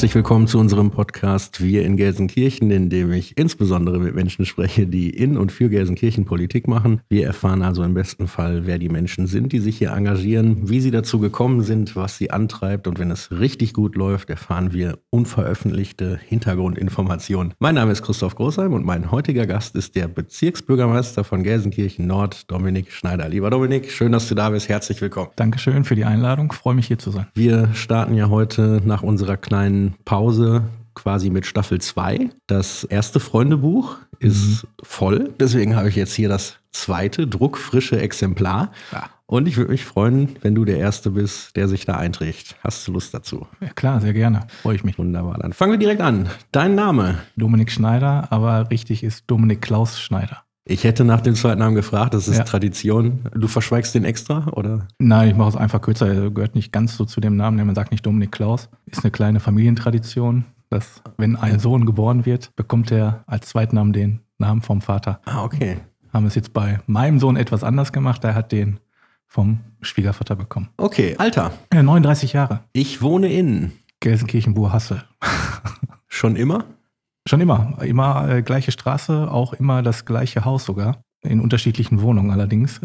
Herzlich willkommen zu unserem Podcast Wir in Gelsenkirchen, in dem ich insbesondere mit Menschen spreche, die in und für Gelsenkirchen Politik machen. Wir erfahren also im besten Fall, wer die Menschen sind, die sich hier engagieren, wie sie dazu gekommen sind, was sie antreibt und wenn es richtig gut läuft, erfahren wir unveröffentlichte Hintergrundinformationen. Mein Name ist Christoph Großheim und mein heutiger Gast ist der Bezirksbürgermeister von Gelsenkirchen Nord, Dominik Schneider. Lieber Dominik, schön, dass du da bist. Herzlich willkommen. Dankeschön für die Einladung. Freue mich hier zu sein. Wir starten ja heute nach unserer kleinen kleinen Pause quasi mit Staffel 2. Das erste Freundebuch ist mhm. voll. Deswegen habe ich jetzt hier das zweite, druckfrische Exemplar. Ja. Und ich würde mich freuen, wenn du der Erste bist, der sich da einträgt. Hast du Lust dazu? Ja, klar, sehr gerne. Freue ich mich. Wunderbar. Dann fangen wir direkt an. Dein Name? Dominik Schneider, aber richtig ist Dominik Klaus Schneider. Ich hätte nach dem zweiten Namen gefragt, das ist ja. Tradition. Du verschweigst den extra, oder? Nein, ich mache es einfach kürzer. Er gehört nicht ganz so zu dem Namen, man sagt nicht Dominik Klaus. Ist eine kleine Familientradition, dass wenn ein Sohn geboren wird, bekommt er als Zweitnamen den Namen vom Vater. Ah, okay. Haben es jetzt bei meinem Sohn etwas anders gemacht. Er hat den vom Schwiegervater bekommen. Okay, Alter. Ja, 39 Jahre. Ich wohne in Gelsenkirchen-Burhassel. Schon immer? Schon immer. Immer äh, gleiche Straße, auch immer das gleiche Haus sogar. In unterschiedlichen Wohnungen allerdings.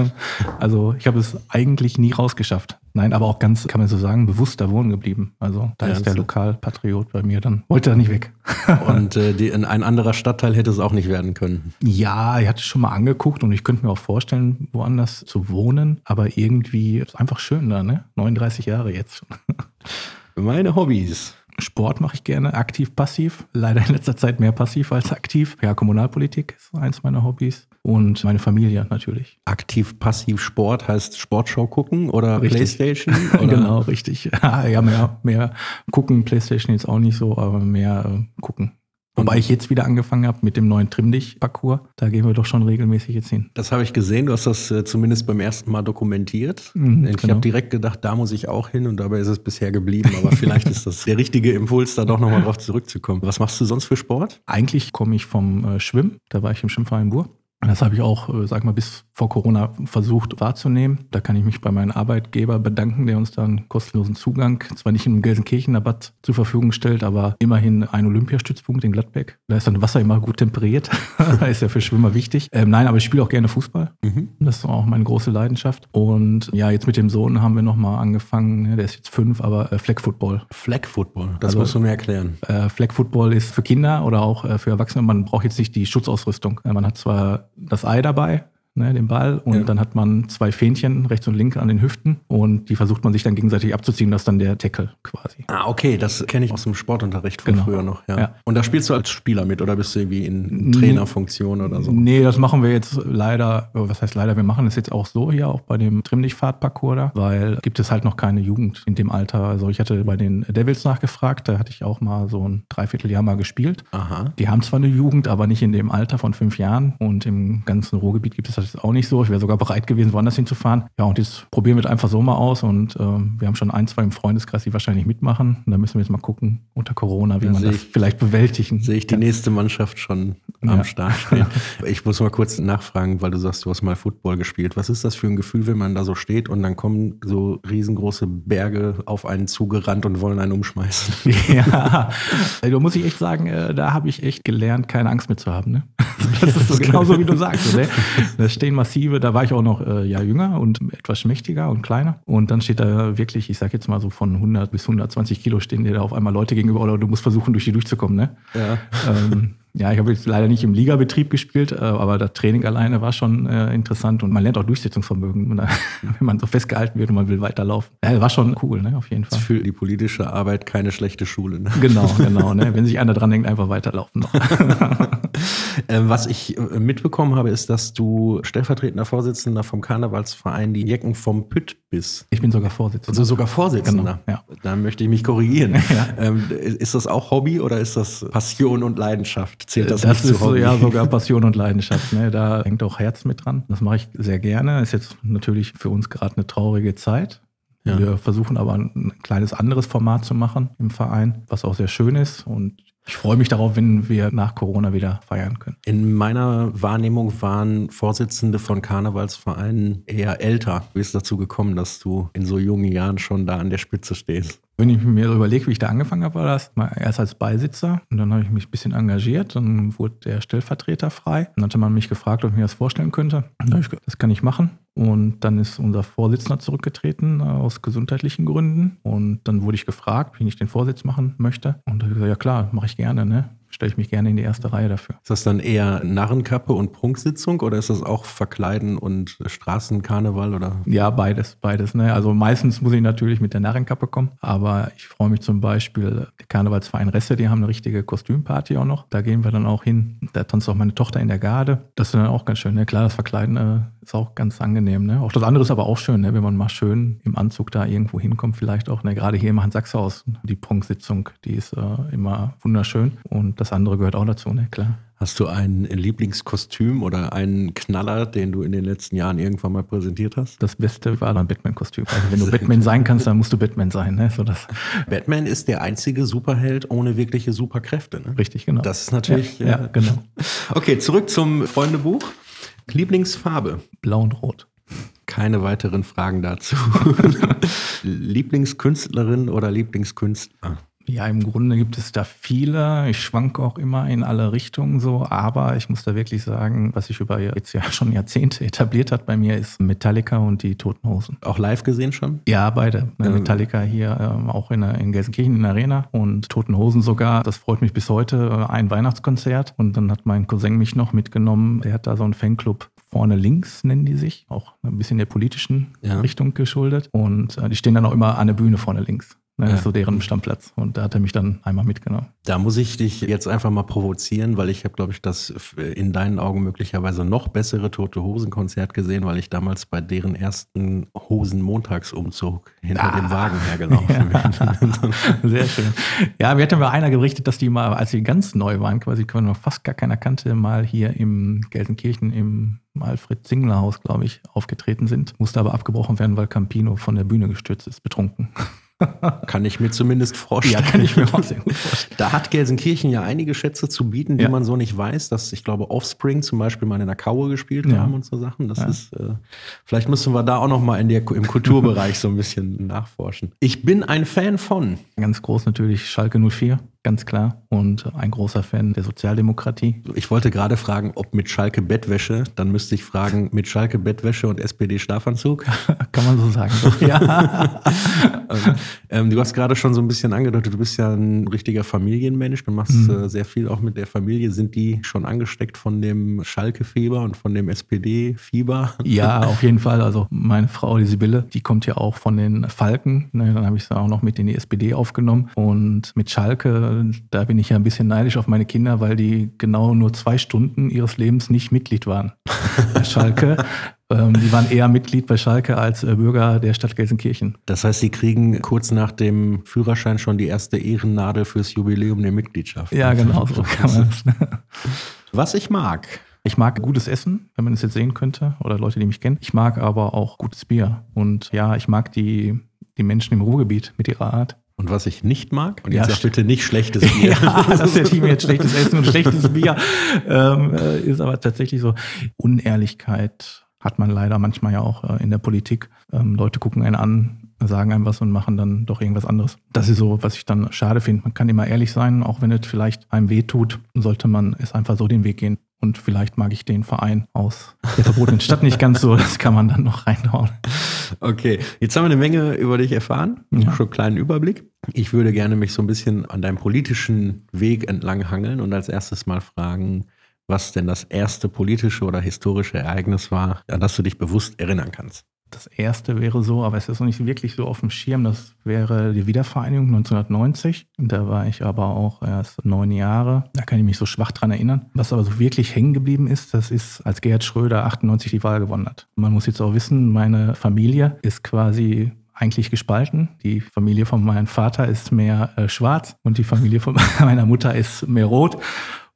also ich habe es eigentlich nie rausgeschafft. Nein, aber auch ganz, kann man so sagen, bewusster wohnen geblieben. Also da ja, ist der Lokalpatriot bei mir dann, wollte er nicht weg. und äh, die, in ein anderer Stadtteil hätte es auch nicht werden können. Ja, ich hatte es schon mal angeguckt und ich könnte mir auch vorstellen, woanders zu wohnen. Aber irgendwie ist einfach schön da, ne? 39 Jahre jetzt. Meine Hobbys. Sport mache ich gerne, aktiv, passiv. Leider in letzter Zeit mehr passiv als aktiv. Ja, Kommunalpolitik ist eins meiner Hobbys. Und meine Familie natürlich. Aktiv, passiv Sport heißt Sportshow gucken oder richtig. Playstation? Oder? genau, richtig. Ja, mehr, mehr gucken, Playstation jetzt auch nicht so, aber mehr äh, gucken. Wobei ich jetzt wieder angefangen habe mit dem neuen Trimmdich-Parcours. Da gehen wir doch schon regelmäßig jetzt hin. Das habe ich gesehen. Du hast das äh, zumindest beim ersten Mal dokumentiert. Mhm, ich genau. habe direkt gedacht, da muss ich auch hin und dabei ist es bisher geblieben. Aber vielleicht ist das der richtige Impuls, da doch nochmal drauf zurückzukommen. Was machst du sonst für Sport? Eigentlich komme ich vom äh, Schwimmen. Da war ich im Schwimmverein Bur. Das habe ich auch, äh, sag mal, bis vor Corona versucht wahrzunehmen. Da kann ich mich bei meinem Arbeitgeber bedanken, der uns dann kostenlosen Zugang, zwar nicht im Gelsenkirchener Bad zur Verfügung stellt, aber immerhin ein Olympiastützpunkt in Gladbeck. Da ist dann Wasser immer gut temperiert. ist ja für Schwimmer wichtig. Ähm, nein, aber ich spiele auch gerne Fußball. Mhm. Das ist auch meine große Leidenschaft. Und ja, jetzt mit dem Sohn haben wir nochmal angefangen, der ist jetzt fünf, aber äh, Flag Football. Flag Football, das also, musst du mir erklären. Äh, Flag Football ist für Kinder oder auch äh, für Erwachsene. Man braucht jetzt nicht die Schutzausrüstung. Äh, man hat zwar das Ei dabei, ne, den Ball. Und ja. dann hat man zwei Fähnchen rechts und links an den Hüften und die versucht man sich dann gegenseitig abzuziehen. Das ist dann der Tackle quasi. Ah, okay, das kenne ich aus dem Sportunterricht von genau. früher noch. Ja. ja. Und da spielst du als Spieler mit oder bist du irgendwie in Trainerfunktion oder so? Nee, das machen wir jetzt leider, was heißt leider, wir machen das jetzt auch so hier, auch bei dem Trimm-Dich-Fahrt-Parcours da, weil gibt es halt noch keine Jugend in dem Alter. Also ich hatte bei den Devils nachgefragt, da hatte ich auch mal so ein Dreivierteljahr mal gespielt. Aha. Die haben zwar eine Jugend, aber nicht in dem Alter von fünf Jahren und im ganzen Ruhrgebiet gibt es das auch nicht so. Ich wäre sogar bereit gewesen, woanders hinzufahren. Ja, und jetzt probieren wir einfach so mal aus. Und äh, wir haben schon ein, zwei im Freundeskreis, die wahrscheinlich mitmachen. Und da müssen wir jetzt mal gucken, unter Corona, wie ja, man das ich, vielleicht bewältigen Sehe ich die nächste Mannschaft schon am ja. Start stehen. Ich muss mal kurz nachfragen, weil du sagst, du hast mal Football gespielt. Was ist das für ein Gefühl, wenn man da so steht und dann kommen so riesengroße Berge auf einen zugerannt und wollen einen umschmeißen? Ja, da muss ich echt sagen, äh, da habe ich echt gelernt, keine Angst mehr zu haben. Ne? Das ist so genauso, wie du sagst. Ne? Da stehen massiv Perspektive, da war ich auch noch äh, ja jünger und etwas schmächtiger und kleiner. Und dann steht da wirklich, ich sag jetzt mal so von 100 bis 120 Kilo stehen dir da auf einmal Leute gegenüber oder du musst versuchen, durch die durchzukommen. Ne? Ja. Ähm, ja, ich habe jetzt leider nicht im Ligabetrieb gespielt, äh, aber das Training alleine war schon äh, interessant und man lernt auch Durchsetzungsvermögen, wenn man so festgehalten wird und man will weiterlaufen. Ja, war schon cool, ne, auf jeden Fall. Für die politische Arbeit keine schlechte Schule. Ne? Genau, genau. Ne? Wenn sich einer dran denkt, einfach weiterlaufen noch. Ähm, was ich äh, mitbekommen habe, ist, dass du stellvertretender Vorsitzender vom Karnevalsverein die Jecken vom Pütt bist. Ich bin sogar Vorsitzender. Also sogar Vorsitzender. Genau, ja. Da möchte ich mich korrigieren. Ja. Ähm, ist das auch Hobby oder ist das Passion und Leidenschaft? Zählt das, das ist Hobby? ja sogar Passion und Leidenschaft. Ne? Da hängt auch Herz mit dran. Das mache ich sehr gerne. Ist jetzt natürlich für uns gerade eine traurige Zeit. Ja. Wir versuchen aber ein kleines anderes Format zu machen im Verein, was auch sehr schön ist. Und ich freue mich darauf, wenn wir nach Corona wieder feiern können. In meiner Wahrnehmung waren Vorsitzende von Karnevalsvereinen eher älter. Wie ist es dazu gekommen, dass du in so jungen Jahren schon da an der Spitze stehst? Wenn ich mir überlege, wie ich da angefangen habe, war das erst als Beisitzer und dann habe ich mich ein bisschen engagiert. Dann wurde der Stellvertreter frei. Dann hatte man mich gefragt, ob ich mir das vorstellen könnte. Das kann ich machen. Und dann ist unser Vorsitzender zurückgetreten äh, aus gesundheitlichen Gründen. Und dann wurde ich gefragt, wie ich den Vorsitz machen möchte. Und da habe ich gesagt, ja klar, mache ich gerne. Ne? Stelle ich mich gerne in die erste Reihe dafür. Ist das dann eher Narrenkappe und Prunksitzung oder ist das auch Verkleiden und Straßenkarneval oder? Ja, beides, beides. Ne? Also meistens muss ich natürlich mit der Narrenkappe kommen, aber ich freue mich zum Beispiel, der Karnevalsverein Resse, die haben eine richtige Kostümparty auch noch. Da gehen wir dann auch hin. Da tanzt auch meine Tochter in der Garde. Das ist dann auch ganz schön. Ne? Klar, das Verkleiden äh, ist auch ganz angenehm. Ne? Auch das andere ist aber auch schön, ne? wenn man mal schön im Anzug da irgendwo hinkommt, vielleicht auch. Ne? Gerade hier im Hans-Sachs-Haus, die Prunksitzung, die ist äh, immer wunderschön. Und das andere gehört auch dazu, ne? Klar. Hast du ein Lieblingskostüm oder einen Knaller, den du in den letzten Jahren irgendwann mal präsentiert hast? Das Beste war dann Batman-Kostüm. Also wenn du Batman sein kannst, dann musst du Batman sein. Ne? So das. Batman ist der einzige Superheld ohne wirkliche Superkräfte. Ne? Richtig, genau. Das ist natürlich. Ja, ja, genau. Okay, zurück zum Freundebuch. Lieblingsfarbe? Blau und Rot. Keine weiteren Fragen dazu. Lieblingskünstlerin oder Lieblingskünstler? Ja, im Grunde gibt es da viele. Ich schwanke auch immer in alle Richtungen so, aber ich muss da wirklich sagen, was sich über jetzt ja schon Jahrzehnte etabliert hat bei mir, ist Metallica und die Toten Hosen. Auch live gesehen schon? Ja, beide. Ähm. Metallica hier ähm, auch in, in Gelsenkirchen in der Arena und Toten Hosen sogar. Das freut mich bis heute. Ein Weihnachtskonzert und dann hat mein Cousin mich noch mitgenommen. Der hat da so einen Fanclub vorne links nennen die sich, auch ein bisschen der politischen ja. Richtung geschuldet. Und äh, die stehen dann auch immer an der Bühne vorne links. Ne, ja. so deren Stammplatz. Und da hat er mich dann einmal mitgenommen. Da muss ich dich jetzt einfach mal provozieren, weil ich habe, glaube ich, das in deinen Augen möglicherweise noch bessere Tote Hosen Konzert gesehen, weil ich damals bei deren ersten Hosen-Montagsumzug hinter ah. dem Wagen hergelaufen bin. Sehr schön. Ja, wir hatten mal einer gerichtet, dass die mal, als sie ganz neu waren, quasi noch fast gar keiner kannte, mal hier im Gelsenkirchen im Alfred Zingler Haus, glaube ich, aufgetreten sind. Musste aber abgebrochen werden, weil Campino von der Bühne gestürzt ist, betrunken. Kann ich mir zumindest vorstellen. Ja, kann ich mir auch sehr gut vorstellen. Da hat Gelsenkirchen ja einige Schätze zu bieten, die ja. man so nicht weiß. Dass ich glaube, Offspring zum Beispiel mal in der Kaue gespielt ja. haben und so Sachen. Das ja. ist, äh, vielleicht müssen wir da auch noch mal in der, im Kulturbereich so ein bisschen nachforschen. Ich bin ein Fan von. Ganz groß natürlich Schalke 04 ganz klar. Und ein großer Fan der Sozialdemokratie. Ich wollte gerade fragen, ob mit Schalke Bettwäsche, dann müsste ich fragen, mit Schalke Bettwäsche und SPD Schlafanzug? Kann man so sagen, ja. ähm, du hast gerade schon so ein bisschen angedeutet, du bist ja ein richtiger Familienmensch, du machst mhm. äh, sehr viel auch mit der Familie. Sind die schon angesteckt von dem Schalke-Fieber und von dem SPD-Fieber? Ja, auf jeden Fall. Also meine Frau, die Sibylle, die kommt ja auch von den Falken. Ne, dann habe ich sie auch noch mit in die SPD aufgenommen. Und mit Schalke da bin ich ja ein bisschen neidisch auf meine Kinder, weil die genau nur zwei Stunden ihres Lebens nicht Mitglied waren bei Schalke. Ähm, die waren eher Mitglied bei Schalke als äh, Bürger der Stadt Gelsenkirchen. Das heißt, sie kriegen kurz nach dem Führerschein schon die erste Ehrennadel fürs Jubiläum der Mitgliedschaft. Ja, genau so kann man es. Was ich mag. Ich mag gutes Essen, wenn man es jetzt sehen könnte, oder Leute, die mich kennen. Ich mag aber auch gutes Bier. Und ja, ich mag die, die Menschen im Ruhrgebiet mit ihrer Art. Und was ich nicht mag, und jetzt ja, bitte nicht schlechtes Bier. ja, das der Team jetzt schlechtes Essen und schlechtes Bier. Ähm, äh, ist aber tatsächlich so. Unehrlichkeit hat man leider manchmal ja auch äh, in der Politik. Ähm, Leute gucken einen an, sagen einem was und machen dann doch irgendwas anderes. Das ist so, was ich dann schade finde. Man kann immer ehrlich sein, auch wenn es vielleicht einem weh tut, sollte man es einfach so den Weg gehen. Und vielleicht mag ich den Verein aus der verbotenen Stadt nicht ganz so. Das kann man dann noch reinhauen. Okay, jetzt haben wir eine Menge über dich erfahren. Ja. Schon einen kleinen Überblick. Ich würde gerne mich so ein bisschen an deinem politischen Weg entlang hangeln und als erstes mal fragen, was denn das erste politische oder historische Ereignis war, an das du dich bewusst erinnern kannst. Das erste wäre so, aber es ist noch nicht wirklich so auf dem Schirm. Das wäre die Wiedervereinigung 1990. Da war ich aber auch erst neun Jahre. Da kann ich mich so schwach dran erinnern. Was aber so wirklich hängen geblieben ist, das ist, als Gerhard Schröder 98 die Wahl gewonnen hat. Man muss jetzt auch wissen, meine Familie ist quasi eigentlich gespalten. Die Familie von meinem Vater ist mehr äh, schwarz und die Familie von meiner Mutter ist mehr rot.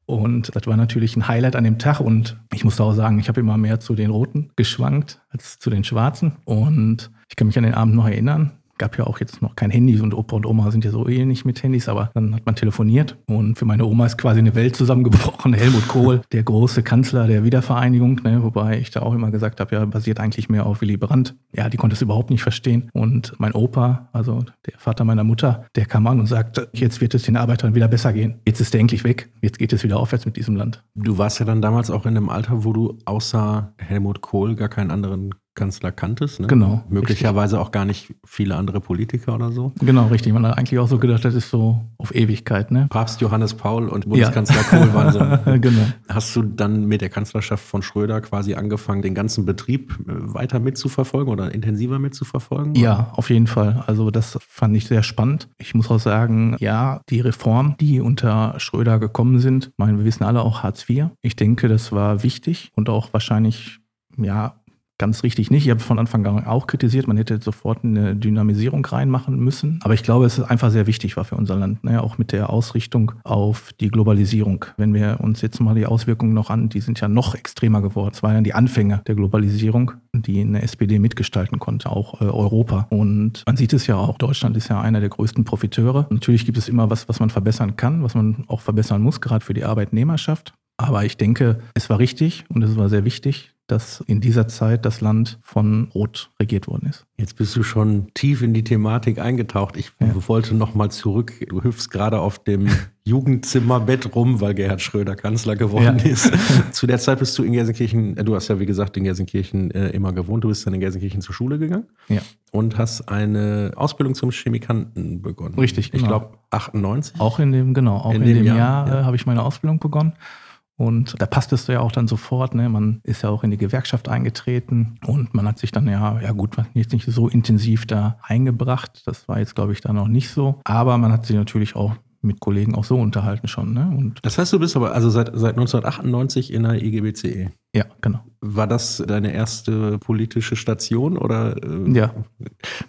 Und das war natürlich ein Highlight an dem Tag. Und ich muss auch sagen, ich habe immer mehr zu den Roten geschwankt als zu den Schwarzen. Und ich kann mich an den Abend noch erinnern. Gab ja auch jetzt noch kein Handy und Opa und Oma sind ja so eh nicht mit Handys, aber dann hat man telefoniert und für meine Oma ist quasi eine Welt zusammengebrochen. Helmut Kohl, der große Kanzler der Wiedervereinigung, ne, wobei ich da auch immer gesagt habe, ja, basiert eigentlich mehr auf Willy Brandt. Ja, die konnte es überhaupt nicht verstehen. Und mein Opa, also der Vater meiner Mutter, der kam an und sagte, jetzt wird es den Arbeitern wieder besser gehen. Jetzt ist der endlich weg. Jetzt geht es wieder aufwärts mit diesem Land. Du warst ja dann damals auch in einem Alter, wo du außer Helmut Kohl gar keinen anderen Kanzler kanntest. Ne? Genau. Möglicherweise richtig. auch gar nicht viele andere Politiker oder so. Genau, richtig. Man hat eigentlich auch so gedacht, das ist so auf Ewigkeit. Ne? Papst Johannes Paul und Bundeskanzler ja. Kohl waren so. genau. Hast du dann mit der Kanzlerschaft von Schröder quasi angefangen, den ganzen Betrieb äh, weiter mitzuverfolgen oder intensiver mitzuverfolgen? Ja, auf jeden Fall. Also das fand ich sehr spannend. Ich muss auch sagen, ja, die Reformen, die unter Schröder gekommen sind, ich meine, wir wissen alle auch Hartz IV. Ich denke, das war wichtig und auch wahrscheinlich ja, Ganz richtig nicht. Ich habe von Anfang an auch kritisiert, man hätte sofort eine Dynamisierung reinmachen müssen. Aber ich glaube, es ist einfach sehr wichtig war für unser Land, ne? auch mit der Ausrichtung auf die Globalisierung. Wenn wir uns jetzt mal die Auswirkungen noch an, die sind ja noch extremer geworden. Es waren ja die Anfänge der Globalisierung, die eine SPD mitgestalten konnte, auch äh, Europa. Und man sieht es ja auch, Deutschland ist ja einer der größten Profiteure. Natürlich gibt es immer was, was man verbessern kann, was man auch verbessern muss, gerade für die Arbeitnehmerschaft. Aber ich denke, es war richtig und es war sehr wichtig, dass in dieser Zeit das Land von Rot regiert worden ist. Jetzt bist du schon tief in die Thematik eingetaucht. Ich ja. wollte noch mal zurück. Du hüpfst gerade auf dem Jugendzimmerbett rum, weil Gerhard Schröder Kanzler geworden ja. ist. Zu der Zeit bist du in Gelsenkirchen, äh, du hast ja wie gesagt in Gelsenkirchen äh, immer gewohnt, du bist dann in Gelsenkirchen zur Schule gegangen ja. und hast eine Ausbildung zum Chemikanten begonnen. Richtig, genau. Ich glaube 98. Auch in dem, genau, auch in, in dem, Jahr, Jahr ja. äh, habe ich meine Ausbildung begonnen. Und da passt es ja auch dann sofort. Ne? Man ist ja auch in die Gewerkschaft eingetreten und man hat sich dann ja, ja gut, jetzt nicht so intensiv da eingebracht. Das war jetzt, glaube ich, da noch nicht so. Aber man hat sich natürlich auch mit Kollegen auch so unterhalten schon. Ne? Und das heißt, du bist aber also seit, seit 1998 in der EGBCE. Ja, genau. War das deine erste politische Station oder? Äh, ja.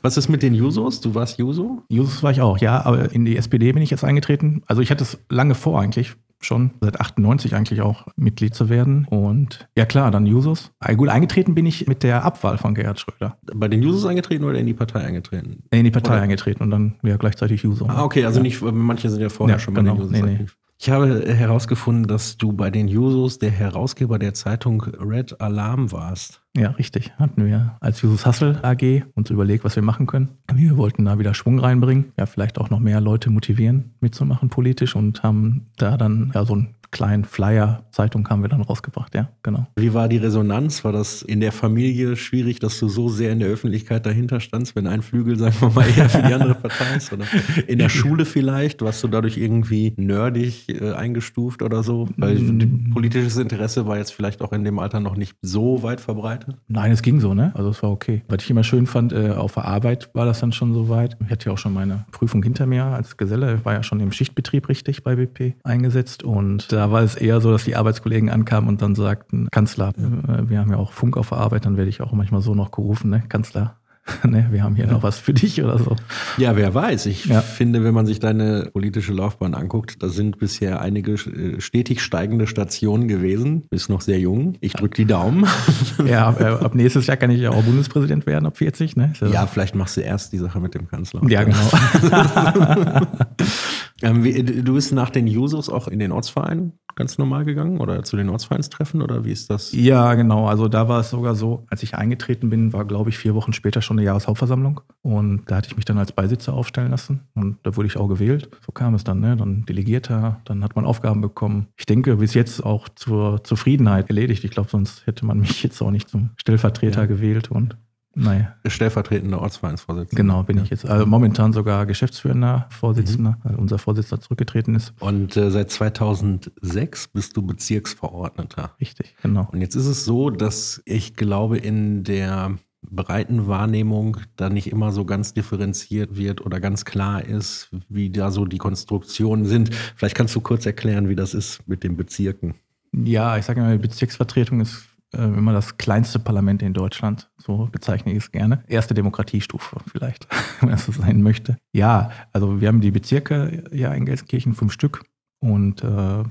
Was ist mit den Jusos? Du warst Juso? Jusos war ich auch, ja, aber in die SPD bin ich jetzt eingetreten. Also ich hatte es lange vor eigentlich, schon seit 98 eigentlich auch Mitglied zu werden. Und ja klar, dann Jusos. Ah, gut, eingetreten bin ich mit der Abwahl von Gerhard Schröder. Bei den Jusos eingetreten oder in die Partei eingetreten? In die Partei oder? eingetreten und dann ja gleichzeitig Juso. Ah, okay, also ja. nicht, manche sind ja vorher ja, schon genau. bei den Jusos nee, nee. Ich habe herausgefunden, dass du bei den Jusos der Herausgeber der Zeitung Red Alarm warst. Ja, richtig. Hatten wir als Jusos Hassel AG uns überlegt, was wir machen können. Wir wollten da wieder Schwung reinbringen, ja, vielleicht auch noch mehr Leute motivieren, mitzumachen politisch und haben da dann ja so ein kleinen Flyer, Zeitung haben wir dann rausgebracht, ja, genau. Wie war die Resonanz? War das in der Familie schwierig, dass du so sehr in der Öffentlichkeit dahinter standst, wenn ein Flügel, sagen wir mal, eher für die andere Partei ist? Oder in der Schule vielleicht? Warst du dadurch irgendwie nerdig äh, eingestuft oder so? Weil mm. politisches Interesse war jetzt vielleicht auch in dem Alter noch nicht so weit verbreitet? Nein, es ging so, ne? Also es war okay. Was ich immer schön fand, äh, auf der Arbeit war das dann schon so weit. Ich hatte ja auch schon meine Prüfung hinter mir als Geselle, ich war ja schon im Schichtbetrieb richtig bei BP eingesetzt und da da war es eher so, dass die Arbeitskollegen ankamen und dann sagten, Kanzler, äh, wir haben ja auch Funk auf der Arbeit, dann werde ich auch manchmal so noch gerufen, ne? Kanzler, ne, wir haben hier ja. noch was für dich oder so. Ja, wer weiß. Ich ja. finde, wenn man sich deine politische Laufbahn anguckt, da sind bisher einige äh, stetig steigende Stationen gewesen. Bist noch sehr jung. Ich drücke die Daumen. Ja, äh, ab nächstes Jahr kann ich ja auch Bundespräsident werden, ab 40. Ne? Ja, vielleicht machst du erst die Sache mit dem Kanzler. Ja, genau. Ähm, wie, du bist nach den Jusos auch in den Ortsverein ganz normal gegangen oder zu den Ortsvereinstreffen oder wie ist das? Ja, genau. Also da war es sogar so, als ich eingetreten bin, war glaube ich vier Wochen später schon eine Jahreshauptversammlung und da hatte ich mich dann als Beisitzer aufstellen lassen und da wurde ich auch gewählt. So kam es dann, ne? Dann Delegierter, dann hat man Aufgaben bekommen. Ich denke, bis jetzt auch zur Zufriedenheit erledigt. Ich glaube, sonst hätte man mich jetzt auch nicht zum Stellvertreter ja. gewählt und naja. Stellvertretender Ortsvereinsvorsitzender. Genau, bin ich jetzt. Also momentan sogar geschäftsführender Vorsitzender, mhm. weil unser Vorsitzender zurückgetreten ist. Und äh, seit 2006 bist du Bezirksverordneter. Richtig, genau. Und jetzt ist es so, dass ich glaube, in der breiten Wahrnehmung da nicht immer so ganz differenziert wird oder ganz klar ist, wie da so die Konstruktionen sind. Vielleicht kannst du kurz erklären, wie das ist mit den Bezirken. Ja, ich sage mal, Bezirksvertretung ist immer das kleinste Parlament in Deutschland, so bezeichne ich es gerne. Erste Demokratiestufe vielleicht, wenn es so sein möchte. Ja, also wir haben die Bezirke ja in Gelsenkirchen, fünf Stück. Und äh,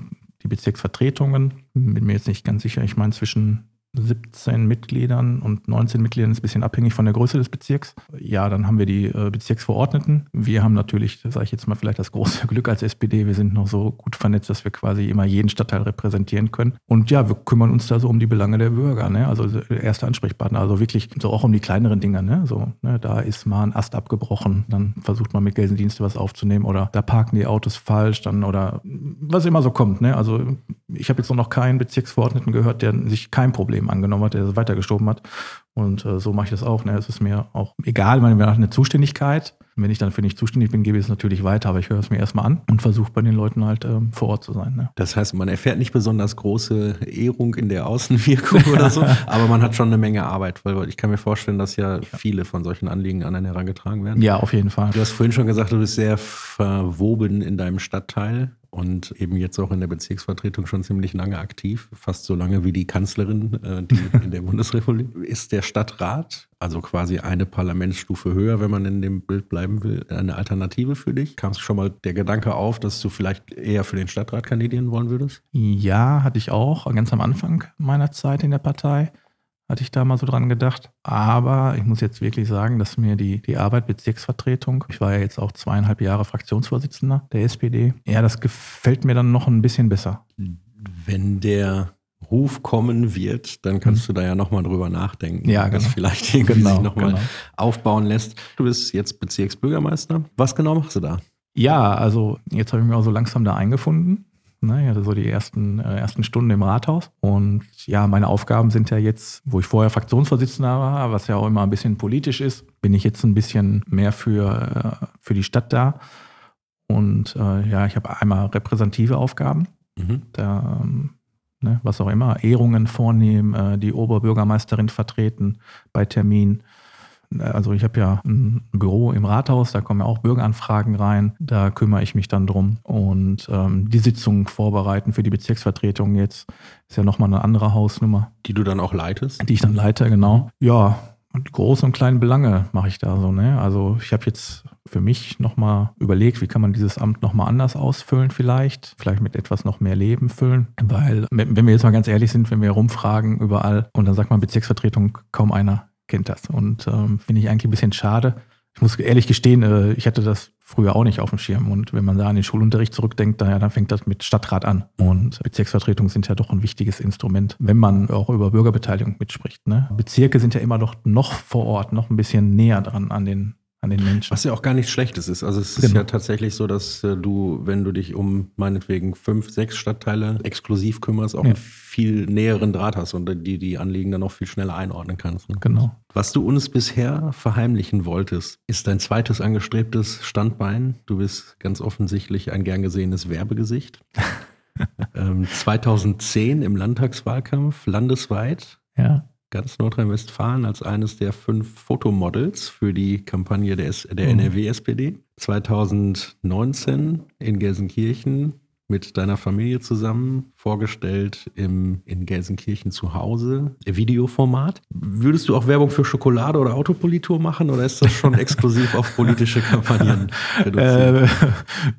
die Bezirksvertretungen, bin mir jetzt nicht ganz sicher, ich meine zwischen 17 Mitgliedern und 19 Mitgliedern ist ein bisschen abhängig von der Größe des Bezirks. Ja, dann haben wir die äh, Bezirksverordneten. Wir haben natürlich, sage ich jetzt mal, vielleicht das große Glück als SPD. Wir sind noch so gut vernetzt, dass wir quasi immer jeden Stadtteil repräsentieren können. Und ja, wir kümmern uns da so um die Belange der Bürger. Ne? Also erste Ansprechpartner. Also wirklich so auch um die kleineren Dinge. Ne? So, ne? Da ist mal ein Ast abgebrochen. Dann versucht man mit Gelsendienste was aufzunehmen. Oder da parken die Autos falsch. Dann oder was immer so kommt. Ne? Also ich habe jetzt noch keinen Bezirksverordneten gehört, der sich kein Problem angenommen hat, der das weitergeschoben hat. Und äh, so mache ich das auch. Ne? Es ist mir auch egal, wenn man eine Zuständigkeit. Wenn ich dann für nicht zuständig bin, gebe ich es natürlich weiter, aber ich höre es mir erstmal an und versuche bei den Leuten halt ähm, vor Ort zu sein. Ne? Das heißt, man erfährt nicht besonders große Ehrung in der Außenwirkung oder so, aber man hat schon eine Menge Arbeit, weil ich kann mir vorstellen, dass ja, ja, viele von solchen Anliegen an einen herangetragen werden. Ja, auf jeden Fall. Du hast vorhin schon gesagt, du bist sehr verwoben in deinem Stadtteil und eben jetzt auch in der Bezirksvertretung schon ziemlich lange aktiv, fast so lange wie die Kanzlerin äh, die in der Bundesrepublik. Ist der Stadtrat, also quasi eine Parlamentsstufe höher, wenn man in dem Bild bleiben will, eine Alternative für dich? Kam es schon mal der Gedanke auf, dass du vielleicht eher für den Stadtrat kandidieren wollen würdest? Ja, hatte ich auch, ganz am Anfang meiner Zeit in der Partei hatte ich da mal so dran gedacht. Aber ich muss jetzt wirklich sagen, dass mir die, die Arbeit Bezirksvertretung, ich war ja jetzt auch zweieinhalb Jahre Fraktionsvorsitzender der SPD, ja, das gefällt mir dann noch ein bisschen besser. Wenn der Ruf kommen wird, dann kannst mhm. du da ja nochmal drüber nachdenken, ja, genau. das vielleicht irgendwie genau, sich nochmal genau. aufbauen lässt. Du bist jetzt Bezirksbürgermeister. Was genau machst du da? Ja, also jetzt habe ich mich auch so langsam da eingefunden. Ne, ich hatte so die ersten, äh, ersten Stunden im Rathaus. Und ja, meine Aufgaben sind ja jetzt, wo ich vorher Fraktionsvorsitzender war, was ja auch immer ein bisschen politisch ist, bin ich jetzt ein bisschen mehr für, äh, für die Stadt da. Und äh, ja, ich habe einmal repräsentative Aufgaben. Mhm. Da, ähm, ne, was auch immer, Ehrungen vornehmen, äh, die Oberbürgermeisterin vertreten bei Terminen also ich habe ja ein Büro im Rathaus, da kommen ja auch Bürgeranfragen rein, da kümmere ich mich dann drum. Und ähm, die Sitzung vorbereiten für die Bezirksvertretung jetzt ist ja nochmal eine andere Hausnummer. Die du dann auch leitest? Die ich dann leite, genau. Ja, und große und kleine Belange mache ich da so. Ne? Also ich habe jetzt für mich nochmal überlegt, wie kann man dieses Amt nochmal anders ausfüllen vielleicht, vielleicht mit etwas noch mehr Leben füllen, weil wenn wir jetzt mal ganz ehrlich sind, wenn wir rumfragen überall und dann sagt man Bezirksvertretung, kaum einer kennt das. Und ähm, finde ich eigentlich ein bisschen schade. Ich muss ehrlich gestehen, äh, ich hatte das früher auch nicht auf dem Schirm. Und wenn man da an den Schulunterricht zurückdenkt, dann, ja, dann fängt das mit Stadtrat an. Und Bezirksvertretungen sind ja doch ein wichtiges Instrument, wenn man auch über Bürgerbeteiligung mitspricht. Ne? Bezirke sind ja immer doch noch vor Ort, noch ein bisschen näher dran an den an den Menschen. Was ja auch gar nichts Schlechtes ist. Also es ist genau. ja tatsächlich so, dass äh, du, wenn du dich um meinetwegen fünf, sechs Stadtteile exklusiv kümmerst, auch ja. einen viel näheren Draht hast und die die Anliegen dann auch viel schneller einordnen kannst. Ne? Genau. Was du uns bisher verheimlichen wolltest, ist dein zweites angestrebtes Standbein. Du bist ganz offensichtlich ein gern gesehenes Werbegesicht. ähm, 2010 im Landtagswahlkampf landesweit. Ja ganz Nordrhein-Westfalen als eines der fünf Fotomodels für die Kampagne der, der mhm. NRW-SPD. 2019 in Gelsenkirchen mit deiner Familie zusammen vorgestellt im, in Gelsenkirchen zu Hause, Videoformat. Würdest du auch Werbung für Schokolade oder Autopolitur machen oder ist das schon exklusiv auf politische Kampagnen reduziert? Äh,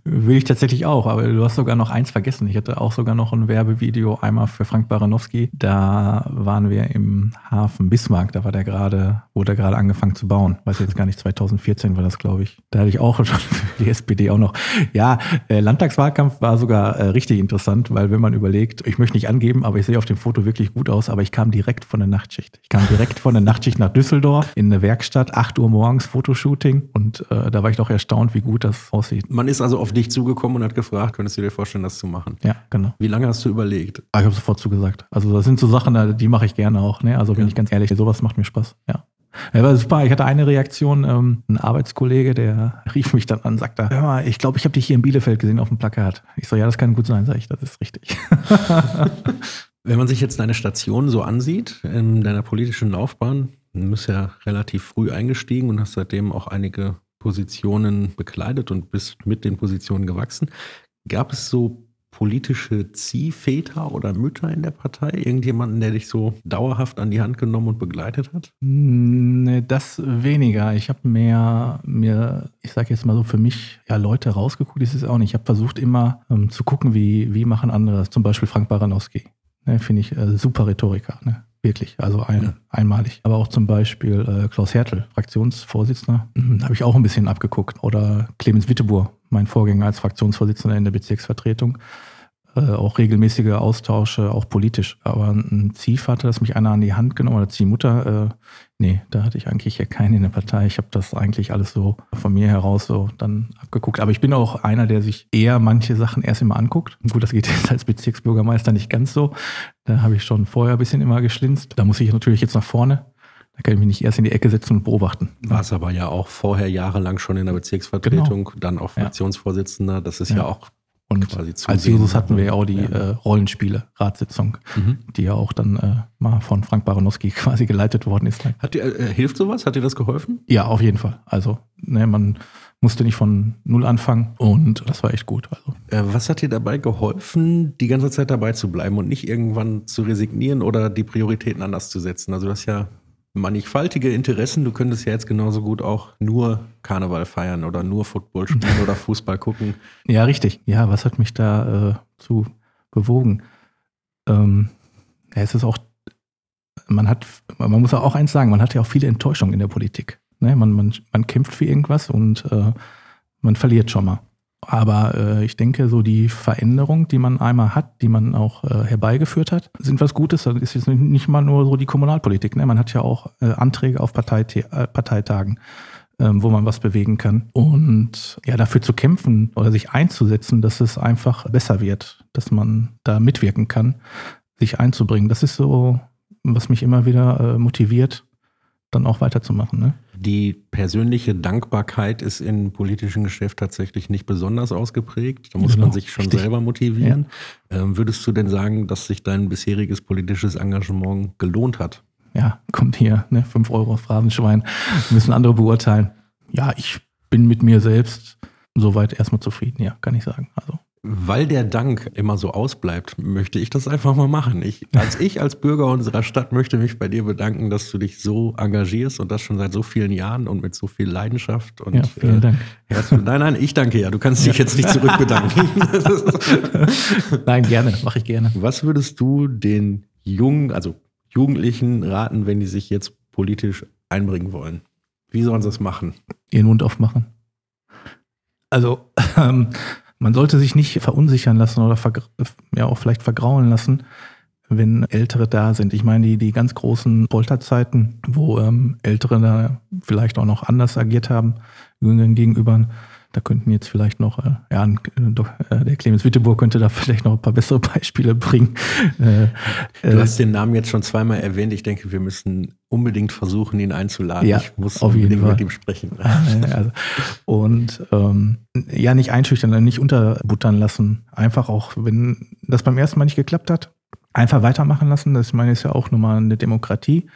will ich tatsächlich auch, aber du hast sogar noch eins vergessen. Ich hatte auch sogar noch ein Werbevideo einmal für Frank Baranowski. Da waren wir im Hafen Bismarck, da war der gerade, wurde er gerade angefangen zu bauen. Weiß jetzt gar nicht, 2014 war das, glaube ich. Da hatte ich auch schon die SPD auch noch. Ja, äh, Landtagswahlkampf war sogar äh, richtig interessant, weil wenn man überlegt, ich möchte nicht angeben, aber ich sehe auf dem Foto wirklich gut aus, aber ich kam direkt von der Nachtschicht. Ich kam direkt von der Nachtschicht nach Düsseldorf in eine Werkstatt, 8 Uhr morgens Fotoshooting und äh, da war ich doch erstaunt, wie gut das aussieht. Man ist also auf dich zugekommen und hat gefragt, könntest du dir vorstellen, das zu machen? Ja, genau. Wie lange hast du überlegt? Ah, ich habe sofort zugesagt. Also das sind so Sachen, die mache ich gerne auch. Ne? Also bin ja. ich ganz ehrlich, sowas macht mir Spaß. Ja. Ja, war super. Ich hatte eine Reaktion, ähm, ein Arbeitskollege, der rief mich dann an, sagte, hör mal, ich glaube, ich habe dich hier in Bielefeld gesehen auf dem Plakat. Ich so, ja, das kann gut sein, sag ich, das ist richtig. Wenn man sich jetzt deine Station so ansieht, in deiner politischen Laufbahn, du bist ja relativ früh eingestiegen und hast seitdem auch einige Positionen bekleidet und bist mit den Positionen gewachsen. Gab es so politische Ziehväter oder Mütter in der Partei? Irgendjemanden, der dich so dauerhaft an die Hand genommen und begleitet hat? Nee, das weniger. Ich habe mehr, mir, ich sage jetzt mal so für mich, ja, Leute rausgeguckt, ist es auch nicht. Ich habe versucht immer ähm, zu gucken, wie, wie machen andere, zum Beispiel Frank Baranowski. Ne, Finde ich äh, super Rhetoriker. Ne? Wirklich. Also ein, ja. einmalig. Aber auch zum Beispiel äh, Klaus Hertel, Fraktionsvorsitzender, mhm, habe ich auch ein bisschen abgeguckt. Oder Clemens Wittebohr, mein Vorgänger als Fraktionsvorsitzender in der Bezirksvertretung. Äh, auch regelmäßige Austausche, auch politisch. Aber ein Ziehvater, dass mich einer an die Hand genommen oder Ziehmutter, äh, nee, da hatte ich eigentlich ja keine in der Partei. Ich habe das eigentlich alles so von mir heraus so dann abgeguckt. Aber ich bin auch einer, der sich eher manche Sachen erst immer anguckt. Gut, das geht jetzt als Bezirksbürgermeister nicht ganz so. Da habe ich schon vorher ein bisschen immer geschlinzt. Da muss ich natürlich jetzt nach vorne. Da kann ich mich nicht erst in die Ecke setzen und beobachten. War es aber ja auch vorher jahrelang schon in der Bezirksvertretung, genau. dann auch Fraktionsvorsitzender. Das ist ja, ja auch und als Jesus hatten wir ja auch die ja. äh, Rollenspiele, Ratssitzung, mhm. die ja auch dann äh, mal von Frank Baranowski quasi geleitet worden ist. Hat dir, äh, hilft sowas? Hat dir das geholfen? Ja, auf jeden Fall. Also, ne, man musste nicht von null anfangen und das war echt gut. Also. Äh, was hat dir dabei geholfen, die ganze Zeit dabei zu bleiben und nicht irgendwann zu resignieren oder die Prioritäten anders zu setzen? Also, das ja mannigfaltige Interessen. Du könntest ja jetzt genauso gut auch nur Karneval feiern oder nur Football spielen oder Fußball gucken. Ja, richtig. Ja, was hat mich da äh, zu bewogen? Ähm, ja, es ist auch, man hat, man muss auch eins sagen, man hat ja auch viele Enttäuschungen in der Politik. Ne? Man, man, man kämpft für irgendwas und äh, man verliert schon mal. Aber äh, ich denke, so die Veränderung, die man einmal hat, die man auch äh, herbeigeführt hat, sind was Gutes. Das ist jetzt nicht mal nur so die Kommunalpolitik. Ne? Man hat ja auch äh, Anträge auf Parteita äh, Parteitagen, ähm, wo man was bewegen kann. Und ja, dafür zu kämpfen oder sich einzusetzen, dass es einfach besser wird, dass man da mitwirken kann, sich einzubringen. Das ist so, was mich immer wieder äh, motiviert, dann auch weiterzumachen. Ne? Die persönliche Dankbarkeit ist im politischen Geschäft tatsächlich nicht besonders ausgeprägt. Da muss genau, man sich schon richtig. selber motivieren. Ja. Ähm, würdest du denn sagen, dass sich dein bisheriges politisches Engagement gelohnt hat? Ja, kommt hier, ne? 5 Euro Phrasenschwein, müssen andere beurteilen. Ja, ich bin mit mir selbst soweit erstmal zufrieden, ja, kann ich sagen. Also weil der Dank immer so ausbleibt, möchte ich das einfach mal machen. Ich, als ich als Bürger unserer Stadt möchte mich bei dir bedanken, dass du dich so engagierst und das schon seit so vielen Jahren und mit so viel Leidenschaft. Und, ja, vielen äh, Dank. Äh, nein, nein, ich danke ja. Du kannst dich ja. jetzt nicht zurückbedanken. nein, gerne, mache ich gerne. Was würdest du den Jungen, also Jugendlichen raten, wenn die sich jetzt politisch einbringen wollen? Wie sollen sie das machen? Ihren Mund aufmachen. Also, ähm, man sollte sich nicht verunsichern lassen oder ja auch vielleicht vergraulen lassen, wenn Ältere da sind. Ich meine, die, die ganz großen Polterzeiten, wo ähm, Ältere da vielleicht auch noch anders agiert haben, Jüngeren gegenüber, da könnten jetzt vielleicht noch, äh, ja, äh, der Clemens Witteburg könnte da vielleicht noch ein paar bessere Beispiele bringen. Äh, du hast den Namen jetzt schon zweimal erwähnt. Ich denke, wir müssen unbedingt versuchen, ihn einzuladen. Ja, ich muss auf unbedingt mit ihm sprechen. Also, und ähm, ja, nicht einschüchtern, nicht unterbuttern lassen. Einfach auch, wenn das beim ersten Mal nicht geklappt hat, einfach weitermachen lassen. Das ich meine ist ja auch nun mal eine Demokratie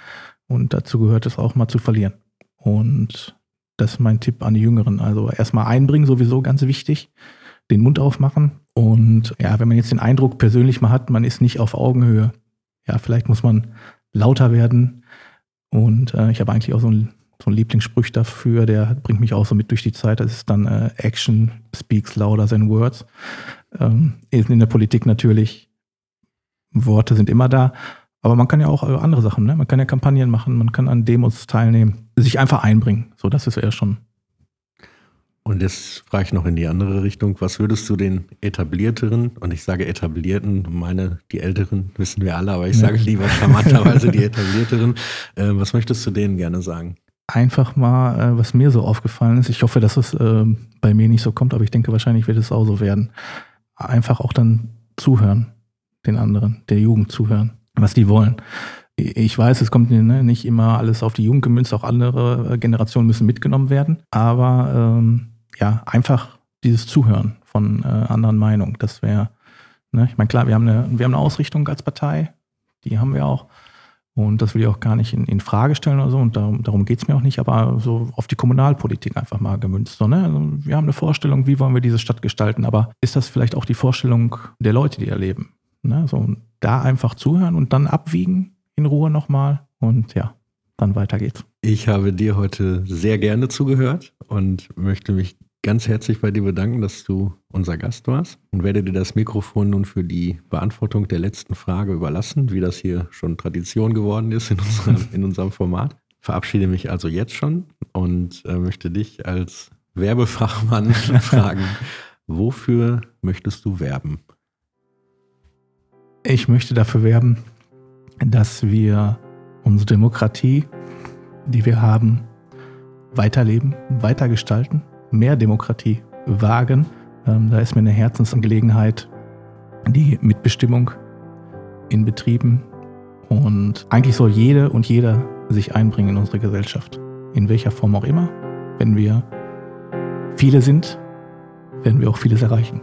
und dazu gehört es auch mal zu verlieren. Und das ist mein Tipp an die Jüngeren. Also erstmal einbringen, sowieso ganz wichtig. Den Mund aufmachen. Und ja, wenn man jetzt den Eindruck persönlich mal hat, man ist nicht auf Augenhöhe, ja, vielleicht muss man lauter werden. Und äh, ich habe eigentlich auch so einen so ein Lieblingsspruch dafür, der bringt mich auch so mit durch die Zeit. Das ist dann äh, Action speaks louder than words. Ähm, in der Politik natürlich, Worte sind immer da, aber man kann ja auch äh, andere Sachen, ne? Man kann ja Kampagnen machen, man kann an Demos teilnehmen, sich einfach einbringen. So, das ist eher schon. Und jetzt frage ich noch in die andere Richtung. Was würdest du den etablierteren, und ich sage etablierten, meine, die älteren wissen wir alle, aber ich ja. sage lieber charmanterweise die etablierteren. Äh, was möchtest du denen gerne sagen? Einfach mal, äh, was mir so aufgefallen ist. Ich hoffe, dass es äh, bei mir nicht so kommt, aber ich denke, wahrscheinlich wird es auch so werden. Einfach auch dann zuhören, den anderen, der Jugend zuhören was die wollen. Ich weiß, es kommt ne, nicht immer alles auf die Jugend gemünzt, auch andere äh, Generationen müssen mitgenommen werden. Aber ähm, ja, einfach dieses Zuhören von äh, anderen Meinungen, das wäre, ne, ich meine, klar, wir haben, eine, wir haben eine Ausrichtung als Partei, die haben wir auch. Und das will ich auch gar nicht in, in Frage stellen oder so. Und darum, darum geht es mir auch nicht, aber so auf die Kommunalpolitik einfach mal gemünzt. So, ne? Also wir haben eine Vorstellung, wie wollen wir diese Stadt gestalten, aber ist das vielleicht auch die Vorstellung der Leute, die erleben? Ne? So, da einfach zuhören und dann abwiegen in Ruhe nochmal und ja, dann weiter geht's. Ich habe dir heute sehr gerne zugehört und möchte mich ganz herzlich bei dir bedanken, dass du unser Gast warst und werde dir das Mikrofon nun für die Beantwortung der letzten Frage überlassen, wie das hier schon Tradition geworden ist in, unserer, in unserem Format. Verabschiede mich also jetzt schon und äh, möchte dich als Werbefachmann fragen, wofür möchtest du werben? Ich möchte dafür werben, dass wir unsere Demokratie, die wir haben, weiterleben, weitergestalten, mehr Demokratie wagen. Ähm, da ist mir eine Herzensangelegenheit die Mitbestimmung in Betrieben. Und eigentlich soll jede und jeder sich einbringen in unsere Gesellschaft. In welcher Form auch immer. Wenn wir viele sind, werden wir auch vieles erreichen.